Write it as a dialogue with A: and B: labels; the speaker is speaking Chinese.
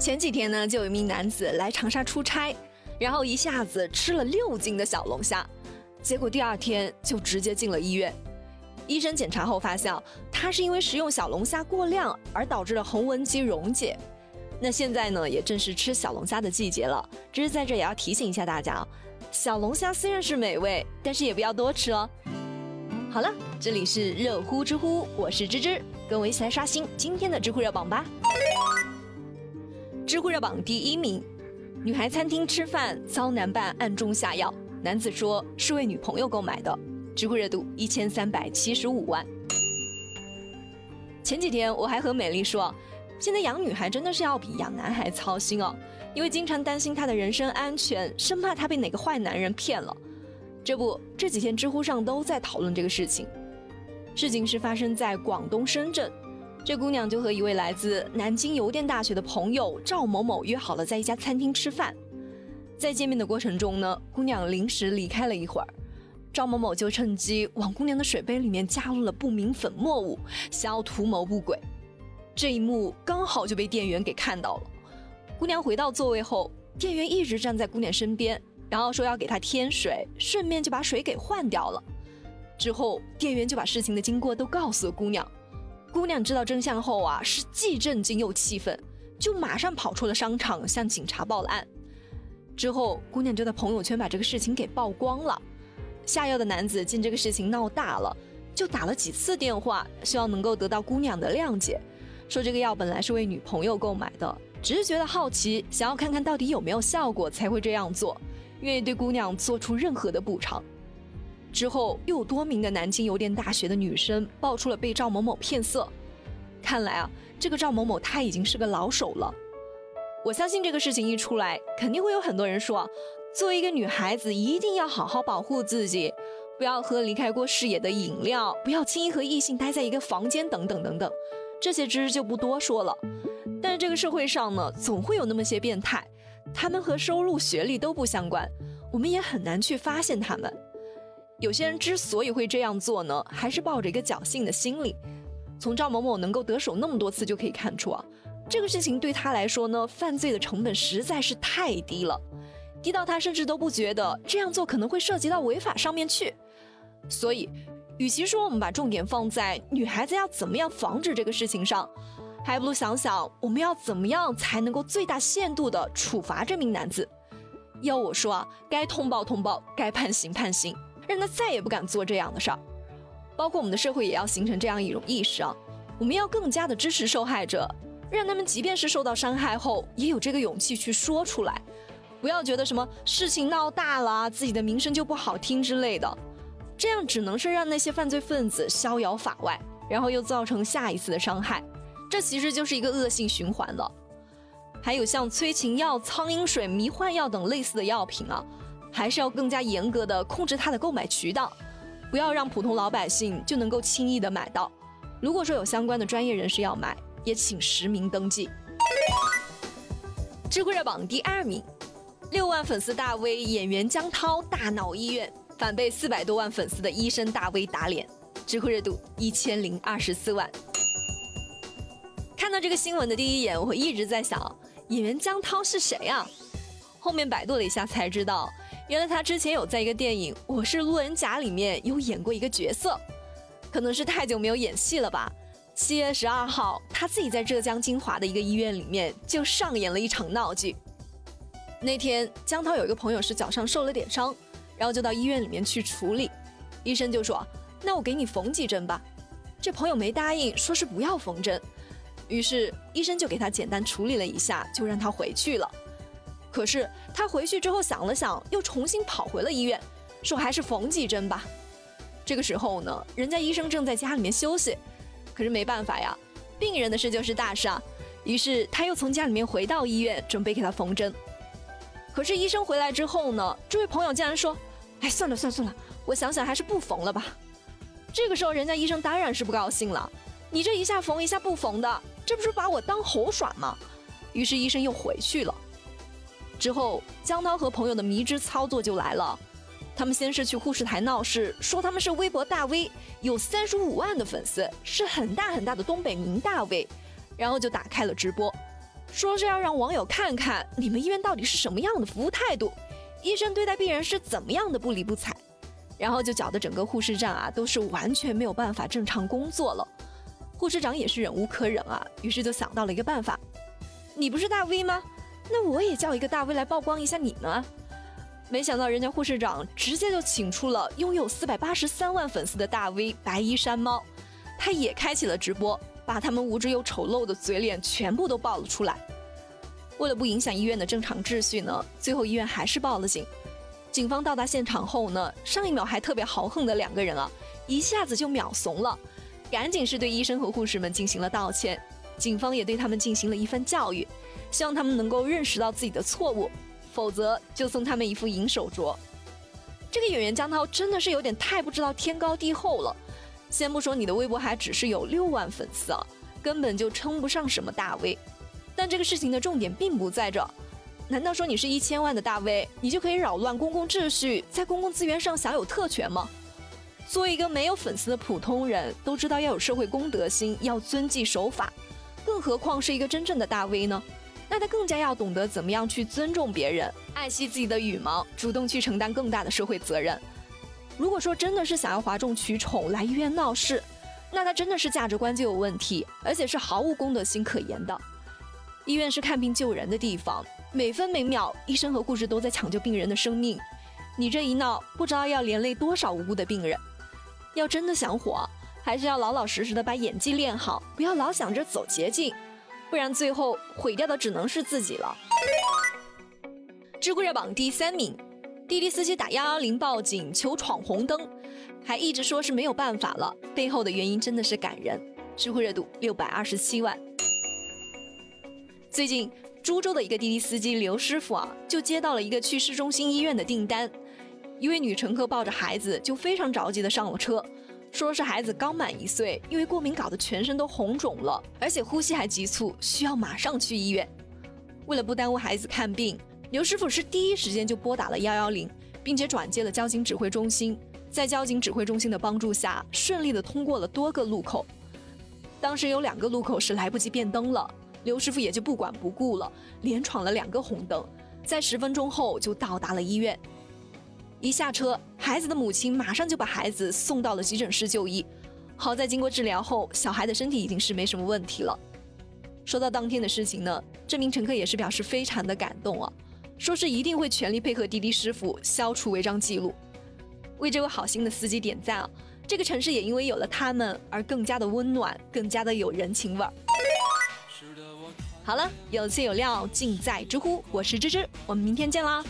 A: 前几天呢，就有一名男子来长沙出差，然后一下子吃了六斤的小龙虾，结果第二天就直接进了医院。医生检查后发现，他是因为食用小龙虾过量而导致了横纹肌溶解。那现在呢，也正是吃小龙虾的季节了，只是在这也要提醒一下大家啊，小龙虾虽然是美味，但是也不要多吃哦。好了，这里是热乎知乎，我是芝芝，跟我一起来刷新今天的知乎热榜吧。知乎热榜第一名，女孩餐厅吃饭遭男伴暗中下药，男子说是为女朋友购买的，知乎热度一千三百七十五万。前几天我还和美丽说，现在养女孩真的是要比养男孩操心哦，因为经常担心她的人身安全，生怕她被哪个坏男人骗了。这不，这几天知乎上都在讨论这个事情。事情是发生在广东深圳。这姑娘就和一位来自南京邮电大学的朋友赵某某约好了在一家餐厅吃饭，在见面的过程中呢，姑娘临时离开了一会儿，赵某某就趁机往姑娘的水杯里面加入了不明粉末物，想要图谋不轨。这一幕刚好就被店员给看到了。姑娘回到座位后，店员一直站在姑娘身边，然后说要给她添水，顺便就把水给换掉了。之后，店员就把事情的经过都告诉了姑娘。姑娘知道真相后啊，是既震惊又气愤，就马上跑出了商场，向警察报了案。之后，姑娘就在朋友圈把这个事情给曝光了。下药的男子见这个事情闹大了，就打了几次电话，希望能够得到姑娘的谅解，说这个药本来是为女朋友购买的，只是觉得好奇，想要看看到底有没有效果才会这样做，愿意对姑娘做出任何的补偿。之后，又有多名的南京邮电大学的女生爆出了被赵某某骗色。看来啊，这个赵某某他已经是个老手了。我相信这个事情一出来，肯定会有很多人说，作为一个女孩子，一定要好好保护自己，不要喝离开过视野的饮料，不要轻易和异性待在一个房间，等等等等。这些知识就不多说了。但是这个社会上呢，总会有那么些变态，他们和收入、学历都不相关，我们也很难去发现他们。有些人之所以会这样做呢，还是抱着一个侥幸的心理。从赵某某能够得手那么多次就可以看出啊，这个事情对他来说呢，犯罪的成本实在是太低了，低到他甚至都不觉得这样做可能会涉及到违法上面去。所以，与其说我们把重点放在女孩子要怎么样防止这个事情上，还不如想想我们要怎么样才能够最大限度的处罚这名男子。要我说啊，该通报通报，该判刑判刑。让他再也不敢做这样的事儿，包括我们的社会也要形成这样一种意识啊，我们要更加的支持受害者，让他们即便是受到伤害后，也有这个勇气去说出来，不要觉得什么事情闹大了，自己的名声就不好听之类的，这样只能是让那些犯罪分子逍遥法外，然后又造成下一次的伤害，这其实就是一个恶性循环了。还有像催情药、苍蝇水、迷幻药等类似的药品啊。还是要更加严格的控制它的购买渠道，不要让普通老百姓就能够轻易的买到。如果说有相关的专业人士要买，也请实名登记。知乎热榜第二名，六万粉丝大 V 演员江涛大闹医院，反被四百多万粉丝的医生大 V 打脸，知乎热度一千零二十四万。看到这个新闻的第一眼，我一直在想，演员江涛是谁啊？后面百度了一下才知道。原来他之前有在一个电影《我是路人甲》里面有演过一个角色，可能是太久没有演戏了吧。七月十二号，他自己在浙江金华的一个医院里面就上演了一场闹剧。那天江涛有一个朋友是脚上受了点伤，然后就到医院里面去处理，医生就说：“那我给你缝几针吧。”这朋友没答应，说是不要缝针，于是医生就给他简单处理了一下，就让他回去了。可是他回去之后想了想，又重新跑回了医院，说还是缝几针吧。这个时候呢，人家医生正在家里面休息，可是没办法呀，病人的事就是大事啊。于是他又从家里面回到医院，准备给他缝针。可是医生回来之后呢，这位朋友竟然说：“哎，算了算了算了，我想想还是不缝了吧。”这个时候，人家医生当然是不高兴了，你这一下缝一下不缝的，这不是把我当猴耍吗？于是医生又回去了。之后，江涛和朋友的迷之操作就来了。他们先是去护士台闹事，说他们是微博大 V，有三十五万的粉丝，是很大很大的东北名大 V，然后就打开了直播。说是要让网友看看你们医院到底是什么样的服务态度，医生对待病人是怎么样的不理不睬，然后就搅得整个护士站啊都是完全没有办法正常工作了。护士长也是忍无可忍啊，于是就想到了一个办法：你不是大 V 吗？那我也叫一个大 V 来曝光一下你呢。没想到人家护士长直接就请出了拥有四百八十三万粉丝的大 V 白衣山猫，他也开启了直播。把他们无知又丑陋的嘴脸全部都爆了出来。为了不影响医院的正常秩序呢，最后医院还是报了警。警方到达现场后呢，上一秒还特别豪横的两个人啊，一下子就秒怂了，赶紧是对医生和护士们进行了道歉。警方也对他们进行了一番教育，希望他们能够认识到自己的错误，否则就送他们一副银手镯。这个演员江涛真的是有点太不知道天高地厚了。先不说你的微博还只是有六万粉丝啊，根本就称不上什么大 V。但这个事情的重点并不在这，难道说你是一千万的大 V，你就可以扰乱公共秩序，在公共资源上享有特权吗？作为一个没有粉丝的普通人，都知道要有社会公德心，要遵纪守法，更何况是一个真正的大 V 呢？那他更加要懂得怎么样去尊重别人，爱惜自己的羽毛，主动去承担更大的社会责任。如果说真的是想要哗众取宠来医院闹事，那他真的是价值观就有问题，而且是毫无公德心可言的。医院是看病救人的地方，每分每秒医生和护士都在抢救病人的生命，你这一闹，不知道要连累多少无辜的病人。要真的想火，还是要老老实实的把演技练好，不要老想着走捷径，不然最后毁掉的只能是自己了。知乎热榜第三名。滴滴司机打幺幺零报警求闯红灯，还一直说是没有办法了，背后的原因真的是感人。知乎热度六百二十七万。最近，株洲的一个滴滴司机刘师傅啊，就接到了一个去市中心医院的订单。一位女乘客抱着孩子，就非常着急的上了车，说是孩子刚满一岁，因为过敏搞得全身都红肿了，而且呼吸还急促，需要马上去医院。为了不耽误孩子看病。刘师傅是第一时间就拨打了幺幺零，并且转接了交警指挥中心，在交警指挥中心的帮助下，顺利的通过了多个路口。当时有两个路口是来不及变灯了，刘师傅也就不管不顾了，连闯了两个红灯，在十分钟后就到达了医院。一下车，孩子的母亲马上就把孩子送到了急诊室就医。好在经过治疗后，小孩的身体已经是没什么问题了。说到当天的事情呢，这名乘客也是表示非常的感动啊。说是一定会全力配合滴滴师傅消除违章记录，为这位好心的司机点赞啊！这个城市也因为有了他们而更加的温暖，更加的有人情味儿。好了，有趣有料尽在知乎，我是芝芝，我们明天见啦！